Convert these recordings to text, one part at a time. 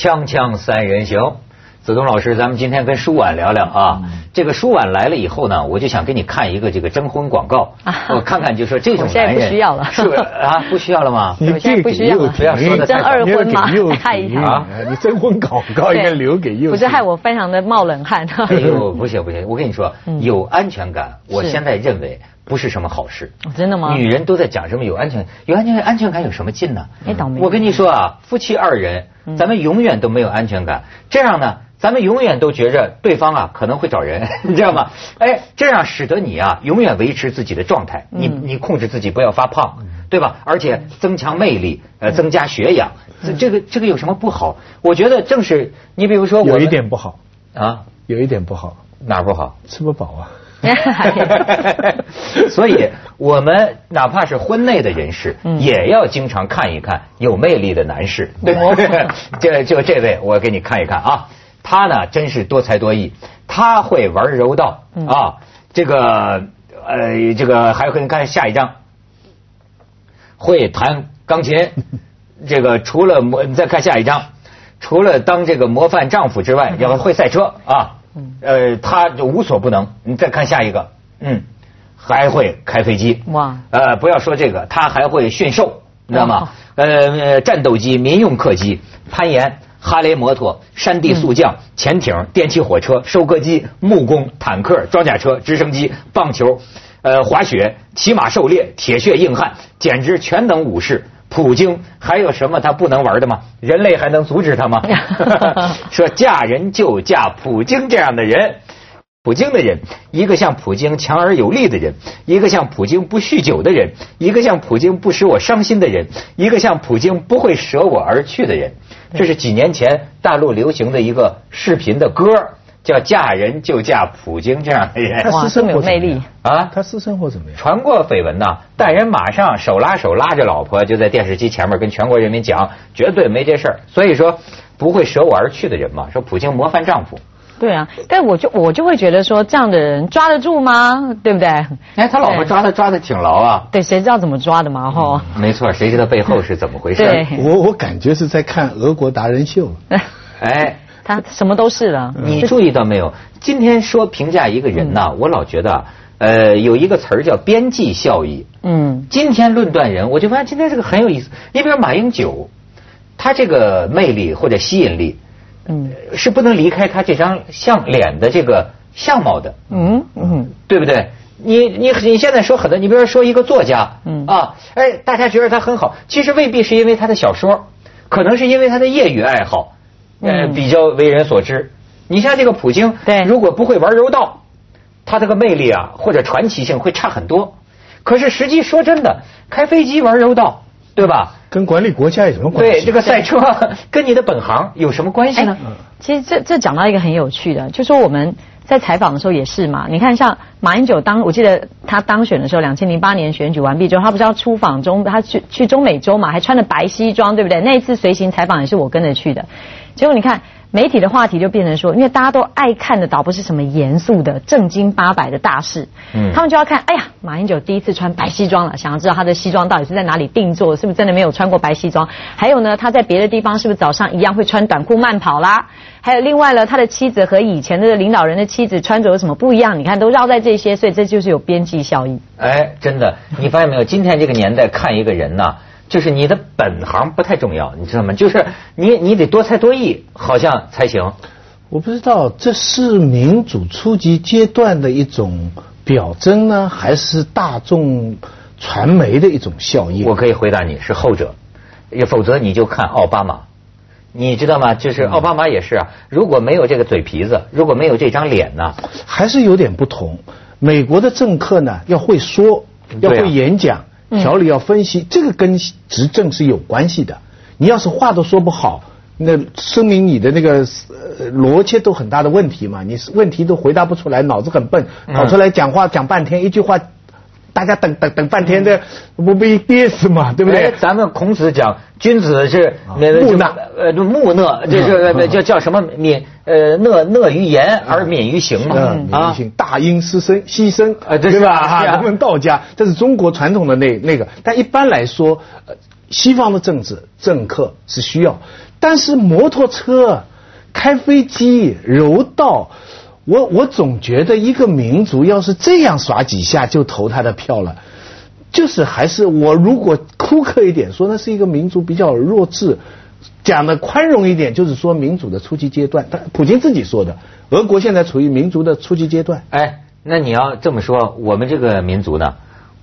锵锵三人行，子东老师，咱们今天跟舒婉聊聊啊。这个舒婉来了以后呢，我就想给你看一个这个征婚广告，我看看就说这种男人 不需要了，是啊，不需要了吗？你这不需要不要说的征二婚吗？害一下，你征婚广告应该留给幼不是害我非常的冒冷汗。哎呦，不行不行，我跟你说，有安全感，我现在认为不是什么好事。真的吗？女人都在讲什么有安全，有安全安全感有什么劲呢？哎，倒霉。我跟你说啊，夫妻二人，咱们永远都没有安全感，这样呢？咱们永远都觉着对方啊可能会找人，你知道吗？哎，这样使得你啊永远维持自己的状态，你你控制自己不要发胖，对吧？而且增强魅力，呃，增加血氧，这这个这个有什么不好？我觉得正是你比如说我，有一点不好啊，有一点不好，哪不好？吃不饱啊。所以，我们哪怕是婚内的人士，也要经常看一看有魅力的男士。对，就就这位，我给你看一看啊。他呢，真是多才多艺，他会玩柔道。啊，这个呃，这个还会你看下一张，会弹钢琴，这个除了模，你再看下一张，除了当这个模范丈夫之外，要会赛车。啊，呃，他就无所不能。你再看下一个，嗯，还会开飞机哇，呃，不要说这个，他还会驯兽，你知道吗？呃，战斗机、民用客机、攀岩。哈雷摩托、山地速降、潜艇、电气火车、收割机、木工、坦克、装甲车、直升机、棒球、呃滑雪、骑马狩猎、铁血硬汉，简直全能武士。普京还有什么他不能玩的吗？人类还能阻止他吗？说嫁人就嫁普京这样的人。普京的人，一个像普京强而有力的人，一个像普京不酗酒的人，一个像普京不使我伤心的人，一个像普京不会舍我而去的人。这是几年前大陆流行的一个视频的歌，叫“嫁人就嫁普京”这样的人。他私生活有魅力啊！他私生活怎么样？传过绯闻呐，但人马上手拉手拉着老婆就在电视机前面跟全国人民讲，绝对没这事儿。所以说，不会舍我而去的人嘛，说普京模范丈夫。对啊，但我就我就会觉得说，这样的人抓得住吗？对不对？哎，他老婆抓他抓的挺牢啊。对，谁知道怎么抓的嘛？哈。没错，谁知道背后是怎么回事？对，我我感觉是在看俄国达人秀。哎，他什么都是了。你注意到没有？今天说评价一个人呢，我老觉得，呃，有一个词儿叫边际效益。嗯。今天论断人，我就发现今天这个很有意思。你比如马英九，他这个魅力或者吸引力。嗯，是不能离开他这张相脸的这个相貌的。嗯嗯，对不对？你你你现在说很多，你比如说说一个作家，嗯啊，哎，大家觉得他很好，其实未必是因为他的小说，可能是因为他的业余爱好，呃，比较为人所知。你像这个普京，对，如果不会玩柔道，他这个魅力啊或者传奇性会差很多。可是实际说真的，开飞机玩柔道，对吧？跟管理国家有什么关系？对，这个赛车跟你的本行有什么关系呢？其实这这讲到一个很有趣的，就说我们在采访的时候也是嘛。你看，像马英九当，我记得他当选的时候，两千零八年选举完毕之后，他不是要出访中，他去去中美洲嘛，还穿着白西装，对不对？那一次随行采访也是我跟着去的。结果你看。媒体的话题就变成说，因为大家都爱看的倒不是什么严肃的正经八百的大事，嗯，他们就要看，哎呀，马英九第一次穿白西装了，想要知道他的西装到底是在哪里定做，是不是真的没有穿过白西装？还有呢，他在别的地方是不是早上一样会穿短裤慢跑啦？还有另外呢，他的妻子和以前的领导人的妻子穿着有什么不一样？你看都绕在这些，所以这就是有边际效益。哎，真的，你发现没有？今天这个年代看一个人呢。就是你的本行不太重要，你知道吗？就是你你得多才多艺，好像才行。我不知道这是民主初级阶段的一种表征呢，还是大众传媒的一种效应？我可以回答你是后者，也否则你就看奥巴马，你知道吗？就是奥巴马也是啊，如果没有这个嘴皮子，如果没有这张脸呢，还是有点不同。美国的政客呢，要会说，要会演讲。条理要分析，这个跟执政是有关系的。你要是话都说不好，那说明你的那个逻辑都很大的问题嘛。你问题都回答不出来，脑子很笨，跑出来讲话讲半天，一句话。大家等等等半天的，不被憋死嘛？对不对？咱们孔子讲，君子是木讷，呃，木讷，就是叫叫什么敏呃讷讷于言而敏于行嘛。啊，大音失声牺牲啊，对吧？哈，咱们道家？这是中国传统的那那个，但一般来说，西方的政治政客是需要。但是摩托车、开飞机、柔道，我我总觉得一个民族要是这样耍几下就投他的票了，就是还是我如果苛刻一点说，那是一个民族比较弱智。讲的宽容一点，就是说民主的初级阶段。他普京自己说的，俄国现在处于民族的初级阶段。哎，那你要这么说，我们这个民族呢？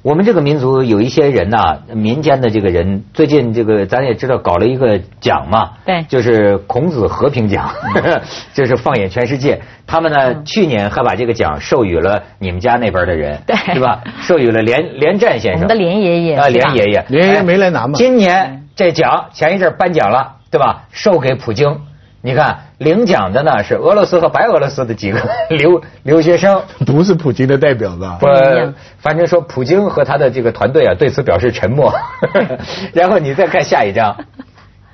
我们这个民族有一些人呐，民间的这个人，最近这个咱也知道搞了一个奖嘛，对，就是孔子和平奖，就是放眼全世界。他们呢，去年还把这个奖授予了你们家那边的人，对，是吧？授予了连连战先生，我们的连爷爷啊，连爷爷，连爷爷没来拿吗？今年这奖前一阵颁奖了，对吧？授给普京。你看，领奖的呢是俄罗斯和白俄罗斯的几个 留留学生，不是普京的代表吧？不，反正说普京和他的这个团队啊，对此表示沉默。然后你再看下一张，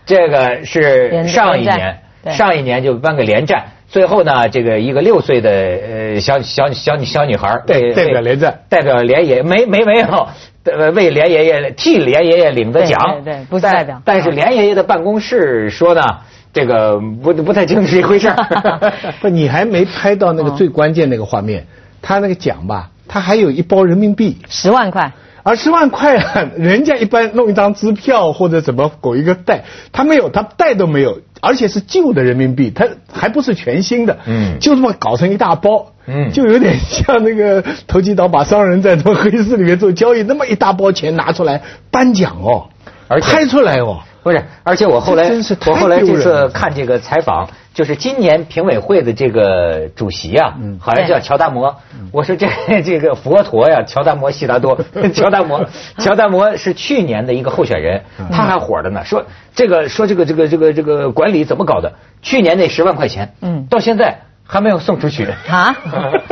这个是上一年，上一年就颁给连战，最后呢，这个一个六岁的呃小小小小女孩代代表连战，代表连爷没没没有为连爷爷替连爷爷领的奖，对对，不是代表。但是连爷爷的办公室说呢。这个不不太清楚是一回事儿 不，你还没拍到那个最关键那个画面，他那个奖吧，他还有一包人民币，十万块，而十万块啊，人家一般弄一张支票或者怎么搞一个袋，他没有，他袋都没有，而且是旧的人民币，他还不是全新的，嗯，就这么搞成一大包，嗯，就有点像那个投机倒把商人在这黑市里面做交易，那么一大包钱拿出来颁奖哦，而拍出来哦。不是，而且我后来我后来这次看这个采访，就是今年评委会的这个主席啊，好像叫乔达摩。我说这这个佛陀呀，乔达摩悉达多，乔达摩，乔达摩是去年的一个候选人，他还火着呢。说这个说这个这个这个这个管理怎么搞的？去年那十万块钱，嗯，到现在还没有送出去啊？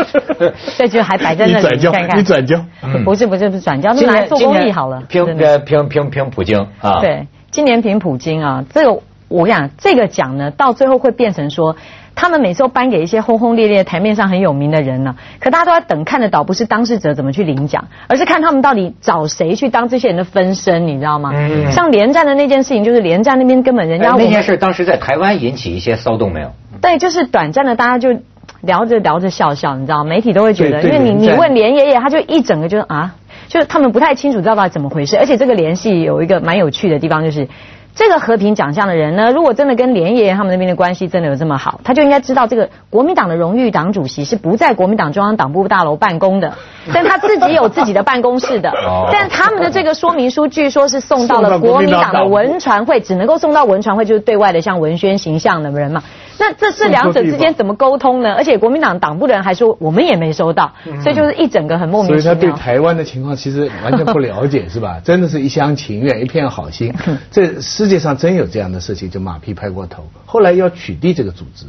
这就还摆在那里看看。你转交？不是不是不是转交，那来做公益好了。评评评评普京啊？对。今年评普京啊，这个我讲，这个奖呢，到最后会变成说，他们每次都颁给一些轰轰烈烈、台面上很有名的人呢。可大家都在等看的，倒不是当事者怎么去领奖，而是看他们到底找谁去当这些人的分身，你知道吗？嗯。像连战的那件事情，就是连战那边根本人家那件事当时在台湾引起一些骚动没有？对，就是短暂的，大家就聊着聊着笑笑，你知道，媒体都会觉得，因为你你问连爷爷，他就一整个就啊。就是他们不太清楚知道到底怎么回事，而且这个联系有一个蛮有趣的地方，就是这个和平奖项的人呢，如果真的跟连爷爷他们那边的关系真的有这么好，他就应该知道这个国民党的荣誉党主席是不在国民党中央党部大楼办公的，但他自己有自己的办公室的，但他们的这个说明书据说是送到了国民党的文传会，只能够送到文传会，就是对外的像文宣形象的人嘛。那这是两者之间怎么沟通呢？而且国民党党部的人还说我们也没收到，所以就是一整个很莫名其妙。所以他对台湾的情况其实完全不了解，是吧？真的是一厢情愿，一片好心。这世界上真有这样的事情，就马屁拍过头。后来要取缔这个组织。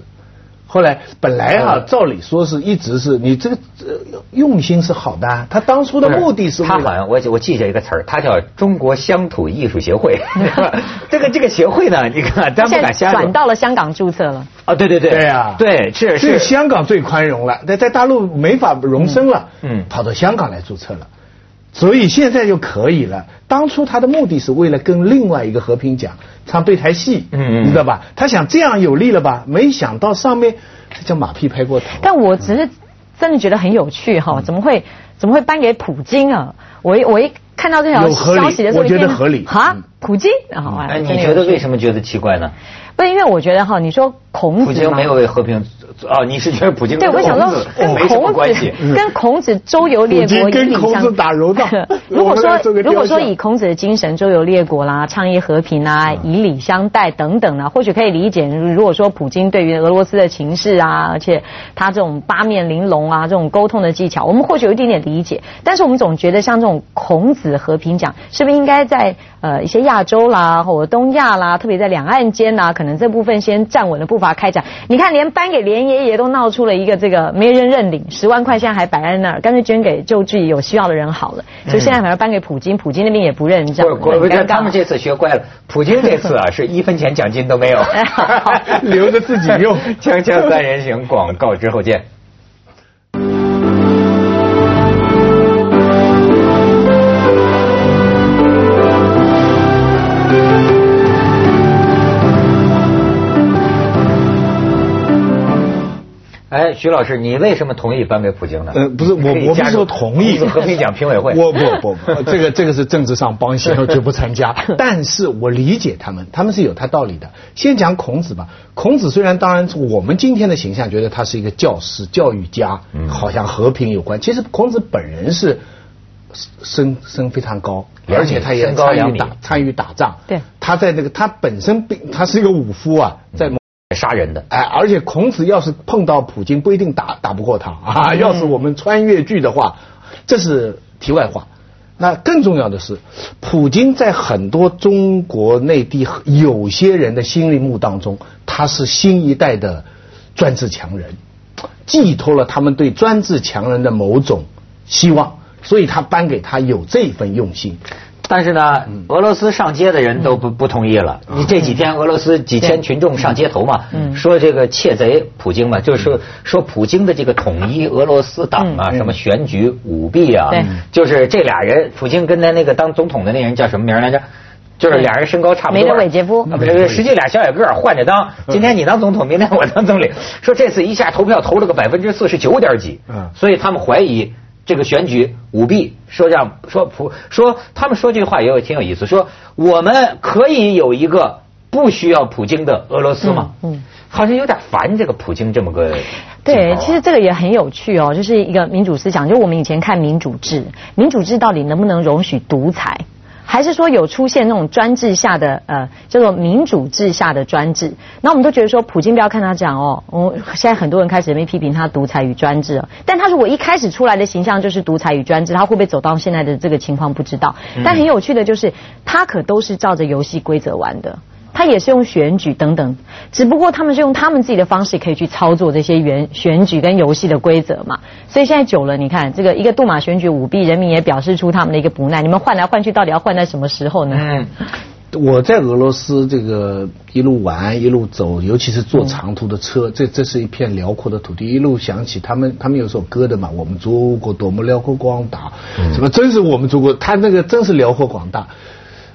后来本来啊，照理说是一直是你这个用心是好的，他当初的目的是。他好像我我记下一个词儿，他叫中国乡土艺术协会。这个这个协会呢，你看咱不敢瞎转到了香港注册了。啊，对对对，对啊，对是是香港最宽容了，在在大陆没法容身了，嗯，跑到香港来注册了。所以现在就可以了。当初他的目的是为了跟另外一个和平奖唱对台戏，嗯嗯，你知道吧？他想这样有利了吧？没想到上面这叫马屁拍过头。但我只是真的觉得很有趣哈，怎么会怎么会颁给普京啊？我一我一看到这条消息的时候，我觉得合理哈，普京啊，哎，你觉得为什么觉得奇怪呢？不，因为我觉得哈，你说孔子，普京没有为和平。哦，你是觉得普京对我想说跟孔子跟孔子周游列国跟孔子打柔道。如果说如果说以孔子的精神周游列国啦，倡议和平啊，以礼相待等等呢，或许可以理解。如果说普京对于俄罗斯的情势啊，而且他这种八面玲珑啊，这种沟通的技巧，我们或许有一点点理解。但是我们总觉得像这种孔子和平奖，是不是应该在呃一些亚洲啦，或者东亚啦，特别在两岸间呐，可能这部分先站稳了步伐开展。你看，连颁给连。爷爷都闹出了一个这个没人认领，十万块现在还摆在那儿，干脆捐给救济有需要的人好了。所以现在反而颁给普京，普京那边也不认，这样。我觉得他们这次学乖了，普京这次啊是一分钱奖金都没有，留着自己用。锵锵三人行，广告之后见。徐老师，你为什么同意颁给普京呢？呃，不是我，我不是说同意和平奖评委会。我不不，这个这个是政治上帮闲，我绝不参加。但是我理解他们，他们是有他道理的。先讲孔子吧，孔子虽然当然我们今天的形象觉得他是一个教师、教育家，好像和平有关。其实孔子本人是身身非常高，而且他也参与打参与打仗。对，他在那个他本身并他是一个武夫啊，在。杀人的，哎，而且孔子要是碰到普京，不一定打打不过他 啊。要是我们穿越剧的话，这是题外话。那更重要的是，普京在很多中国内地有些人的心目当中，他是新一代的专制强人，寄托了他们对专制强人的某种希望，所以他颁给他有这份用心。但是呢，俄罗斯上街的人都不不同意了。你这几天俄罗斯几千群众上街头嘛，说这个窃贼普京嘛，就是说说普京的这个统一俄罗斯党啊，什么选举舞弊啊，就是这俩人，普京跟他那个当总统的那人叫什么名来着？就是俩人身高差不多。梅德韦杰夫。实际俩小矮个儿换着当，今天你当总统，明天我当总理。说这次一下投票投了个百分之四十九点几，所以他们怀疑。这个选举舞弊，说让说普说他们说这句话也有挺有意思，说我们可以有一个不需要普京的俄罗斯吗？嗯，好像有点烦这个普京这么个。对，其实这个也很有趣哦，就是一个民主思想，就我们以前看民主制，民主制到底能不能容许独裁？还是说有出现那种专制下的呃叫做民主制下的专制？那我们都觉得说普京不要看他讲哦，我现在很多人开始没批评他独裁与专制，但他如果一开始出来的形象就是独裁与专制，他会不会走到现在的这个情况不知道。但很有趣的就是，他可都是照着游戏规则玩的。他也是用选举等等，只不过他们是用他们自己的方式可以去操作这些选选举跟游戏的规则嘛。所以现在久了，你看这个一个杜马选举舞弊，人民也表示出他们的一个不耐。你们换来换去，到底要换在什么时候呢？嗯，我在俄罗斯这个一路玩一路走，尤其是坐长途的车，这这是一片辽阔的土地。一路想起他们，他们有首歌的嘛，我们祖国多么辽阔广大，什么真是我们祖国，他那个真是辽阔广大。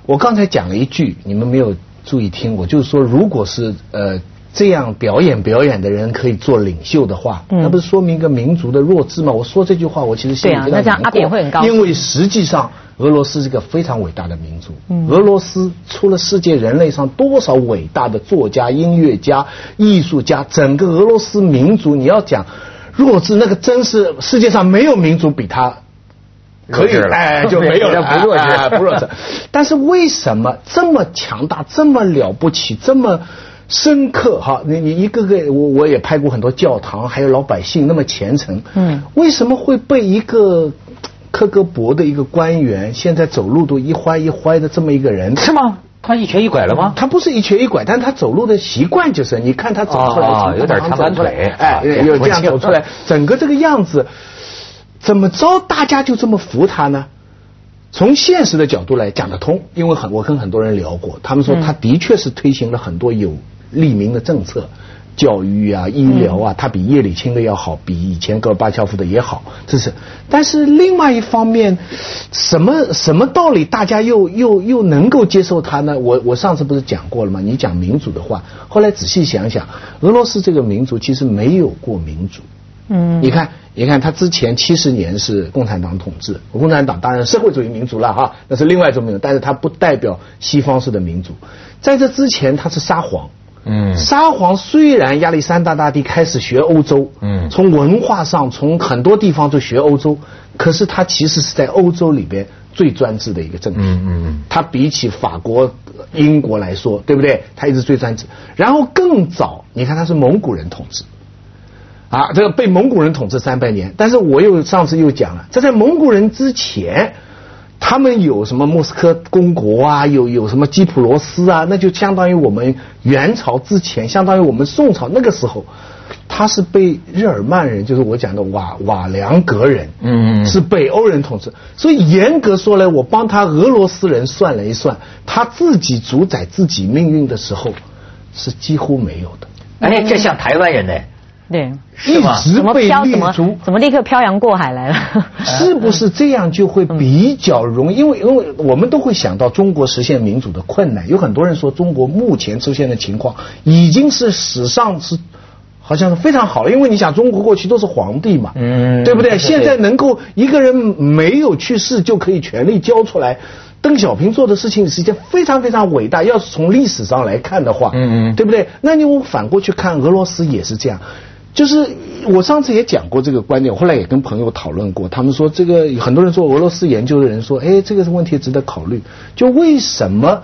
我刚才讲了一句，你们没有。注意听，我就是说，如果是呃这样表演表演的人可以做领袖的话，那不是说明一个民族的弱智吗？我说这句话，我其实心里非常难过，因为实际上俄罗斯是个非常伟大的民族。俄罗斯出了世界人类上多少伟大的作家、音乐家、艺术家，整个俄罗斯民族，你要讲弱智，那个真是世界上没有民族比他。可以哎，就没有了，不弱智，不弱智。但是为什么这么强大，这么了不起，这么深刻？哈，你你一个个，我我也拍过很多教堂，还有老百姓那么虔诚。嗯，为什么会被一个克格勃的一个官员，现在走路都一歪一歪的这么一个人？是吗？他一瘸一拐了吗？他不是一瘸一拐，但他走路的习惯就是，你看他走出来，有点长短腿，哎，有这样走出来，整个这个样子。怎么着，大家就这么服他呢？从现实的角度来讲得通，因为很我跟很多人聊过，他们说他的确是推行了很多有利民的政策，教育啊、医疗啊，他比叶利钦的要好，比以前戈尔巴乔夫的也好，这是。但是另外一方面，什么什么道理，大家又又又能够接受他呢？我我上次不是讲过了吗？你讲民主的话，后来仔细想想，俄罗斯这个民族其实没有过民主。嗯，你看，你看，他之前七十年是共产党统治，共产党当然社会主义民族了哈，那是另外一种民族，但是它不代表西方式的民主。在这之前，他是沙皇，嗯，沙皇虽然亚历山大大帝开始学欧洲，嗯，从文化上从很多地方都学欧洲，可是他其实是在欧洲里边最专制的一个政体，嗯嗯，他比起法国、英国来说，对不对？他一直最专制。然后更早，你看他是蒙古人统治。啊，这个被蒙古人统治三百年，但是我又上次又讲了，这在蒙古人之前，他们有什么莫斯科公国啊，有有什么基普罗斯啊，那就相当于我们元朝之前，相当于我们宋朝那个时候，他是被日耳曼人，就是我讲的瓦瓦良格人，嗯，是北欧人统治，所以严格说来，我帮他俄罗斯人算了一算，他自己主宰自己命运的时候，是几乎没有的。哎，这像台湾人呢。对，一直被立足，怎么立刻漂洋过海来了？是不是这样就会比较容易？因为因为我们都会想到中国实现民主的困难。有很多人说，中国目前出现的情况已经是史上是好像是非常好了，因为你想中国过去都是皇帝嘛，嗯对不对？对现在能够一个人没有去世就可以权力交出来。邓小平做的事情是一件非常非常伟大，要是从历史上来看的话，嗯嗯对不对？那你我反过去看俄罗斯也是这样，就是我上次也讲过这个观点，后来也跟朋友讨论过，他们说这个很多人说俄罗斯研究的人说，哎，这个问题值得考虑，就为什么？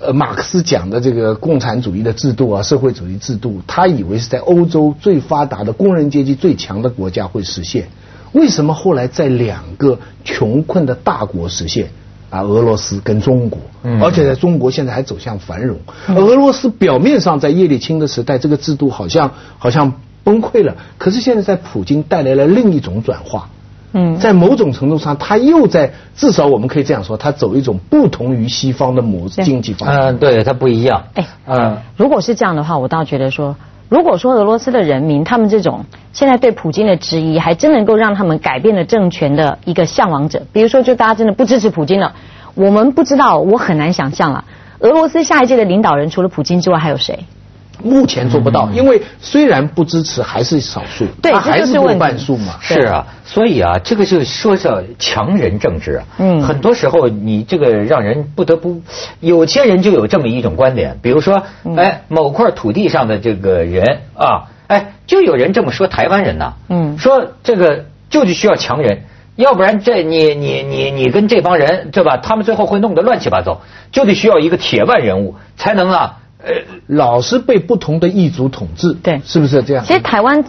呃，马克思讲的这个共产主义的制度啊，社会主义制度，他以为是在欧洲最发达的工人阶级最强的国家会实现，为什么后来在两个穷困的大国实现？啊，俄罗斯跟中国，而且在中国现在还走向繁荣。俄罗斯表面上在叶利钦的时代，这个制度好像好像崩溃了，可是现在在普京带来了另一种转化。嗯在某种程度上，他又在至少我们可以这样说，他走一种不同于西方的模对经济方式。嗯，对，他不一样。哎嗯，如果是这样的话，我倒觉得说，如果说俄罗斯的人民他们这种现在对普京的质疑，还真能够让他们改变了政权的一个向往者，比如说，就大家真的不支持普京了，我们不知道，我很难想象了。俄罗斯下一届的领导人除了普京之外还有谁？目前做不到，因为虽然不支持，还是少数，对他还是问题半数嘛。是啊，所以啊，这个就说叫强人政治啊。嗯很多时候你这个让人不得不，有些人就有这么一种观点，比如说，嗯哎，某块土地上的这个人啊，哎，就有人这么说台湾人呐，嗯说这个就是需要强人。要不然这你你你你跟这帮人对吧？他们最后会弄得乱七八糟，就得需要一个铁腕人物才能啊，呃，老是被不同的异族统治，对是不是这样？其实台湾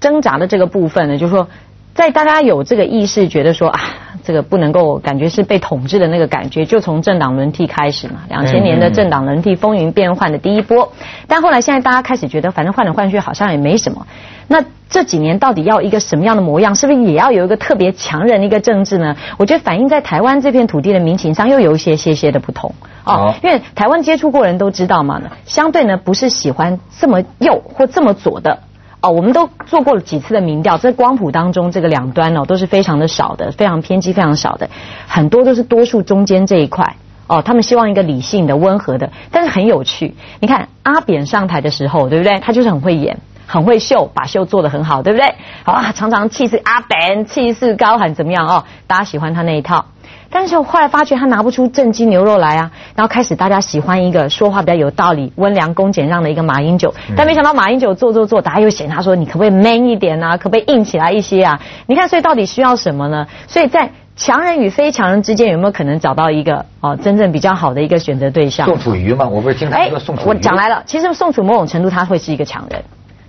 挣扎的这个部分呢，就是说，在大家有这个意识，觉得说啊，这个不能够感觉是被统治的那个感觉，就从政党轮替开始嘛。两千年的政党轮替风云变幻的第一波，但后来现在大家开始觉得，反正换来换去好像也没什么。那这几年到底要一个什么样的模样？是不是也要有一个特别强人的一个政治呢？我觉得反映在台湾这片土地的民情上，又有一些些些的不同哦。因为台湾接触过人都知道嘛，相对呢不是喜欢这么右或这么左的。哦，我们都做过了几次的民调，在光谱当中，这个两端哦都是非常的少的，非常偏激，非常少的，很多都是多数中间这一块。哦，他们希望一个理性的、温和的，但是很有趣。你看阿扁上台的时候，对不对？他就是很会演，很会秀，把秀做得很好，对不对？好啊，常常气势阿扁气势高喊怎么样哦？大家喜欢他那一套。但是后来发觉他拿不出正鸡牛肉来啊，然后开始大家喜欢一个说话比较有道理、温良恭俭让的一个马英九，但没想到马英九做做做，大家又嫌他说你可不可以 man 一点啊，可不可以硬起来一些啊？你看，所以到底需要什么呢？所以在强人与非强人之间，有没有可能找到一个哦真正比较好的一个选择对象？宋楚瑜嘛，我不是经常说宋楚瑜。哎我讲来了，其实宋楚某种程度他会是一个强人。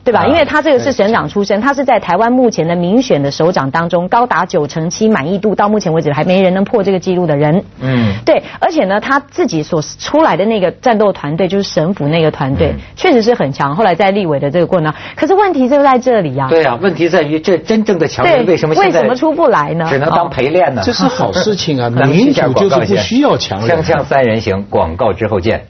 对吧？啊因为他这个是省长出身，他是在台湾目前的民选的首长当中高达九成七满意度，到目前为止还没人能破这个记录的人。嗯对，而且呢，他自己所出来的那个战斗团队，就是省府那个团队，确实是很强。后来在立委的这个过程当中，可是问题就在这里呀、对啊，问题在于这真正的强对，人为什么现在为什么出不来呢？只能当陪练呢？这是好事情啊 民主就是不需要强人锵锵三人行，广告之后见。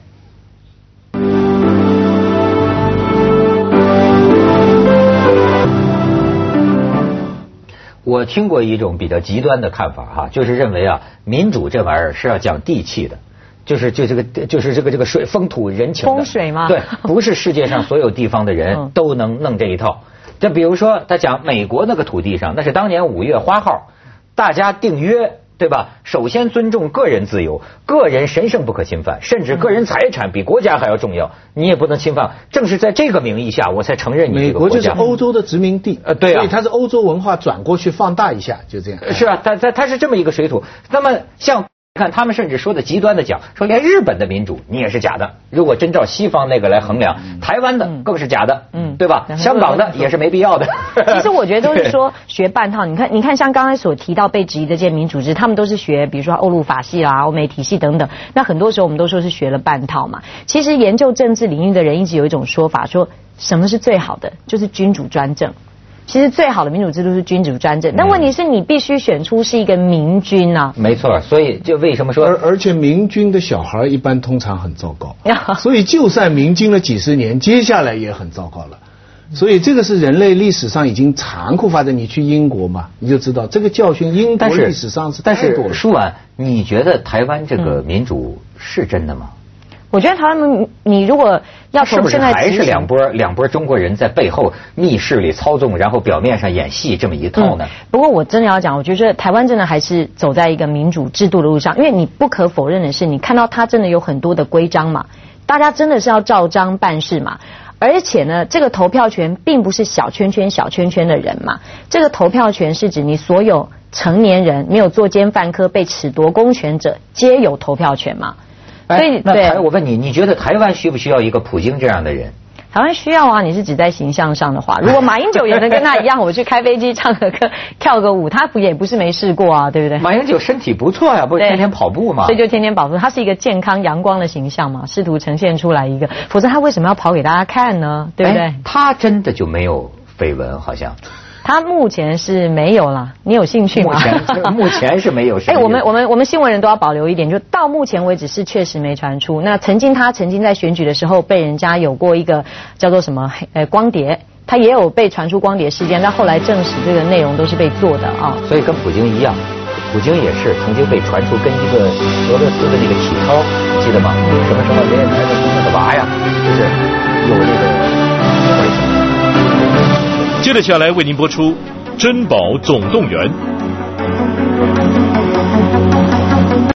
我听过一种比较极端的看法哈，就是认为啊，民主这玩意儿是要讲地气的，就是就这个就是这个这个水风土人情的风水吗对，不是世界上所有地方的人嗯都能弄这一套。就比如说，他讲美国那个土地上，那是当年五月花号，大家订约。对吧？首先尊重个人自由，个人神圣不可侵犯，甚至个人财产比国家还要重要，你也不能侵犯。正是在这个名义下，我才承认你美国就是。欧洲的殖民地，呃对啊所以它是欧洲文化转过去放大一下，就这样。是啊，它它它是这么一个水土。那么像看他们甚至说的极端的讲，说连日本的民主你也是假的。如果真照西方那个来衡量，台湾的更是假的，嗯对吧？嗯香港的也是没必要的。其实我觉得都是说学半套。你看，你看，像刚才所提到被质疑的这些民主制，他们都是学，比如说欧陆法系啦、欧美体系等等。那很多时候我们都说是学了半套嘛。其实研究政治领域的人一直有一种说法，说什么是最好的，就是君主专政。其实最好的民主制度是君主专政，但问题是你必须选出是一个明君啊。没错，所以就为什么说而而且明君的小孩一般通常很糟糕呀，所以就算明君了几十年，接下来也很糟糕了。所以这个是人类历史上已经残酷发展。你去英国嘛，你就知道这个教训。英国但是历史上是但太多了。是舒婉，你觉得台湾这个民主是真的吗？我觉得他们，你如果要是不是还是两波两波中国人在背后密室里操纵，然后表面上演戏这么一套呢？不过我真的要讲，我觉得台湾真的还是走在一个民主制度的路上，因为你不可否认的是，你看到它真的有很多的规章嘛，大家真的是要照章办事嘛。而且呢，这个投票权并不是小圈圈小圈圈的人嘛，这个投票权是指你所有成年人没有作奸犯科被褫夺公权者，皆有投票权嘛。所以，那台我问你，你觉得台湾需不需要一个普京这样的人？台湾需要啊！你是指在形象上的话，如果马英九也能跟他一样，我去开飞机唱个歌、跳个舞，他不也不是没试过啊，对不对？马英九身体不错呀，不是天天跑步嘛？所以就天天跑步，他是一个健康阳光的形象嘛，试图呈现出来一个，否则他为什么要跑给大家看呢？对不对？他真的就没有绯闻，好像。他目前是没有了，你有兴趣吗？目前目前是没有。哎，我们我们我们新闻人都要保留一点，就到目前为止是确实没传出。那曾经他曾经在选举的时候被人家有过一个叫做什么呃光碟，他也有被传出光碟事件，但后来证实这个内容都是被做的啊。所以跟普京一样，普京也是曾经被传出跟一个俄罗斯的那个体操，记得吗？什么什么连那个那个娃呀，就是有那个。接着下来为您播出《珍宝总动员》。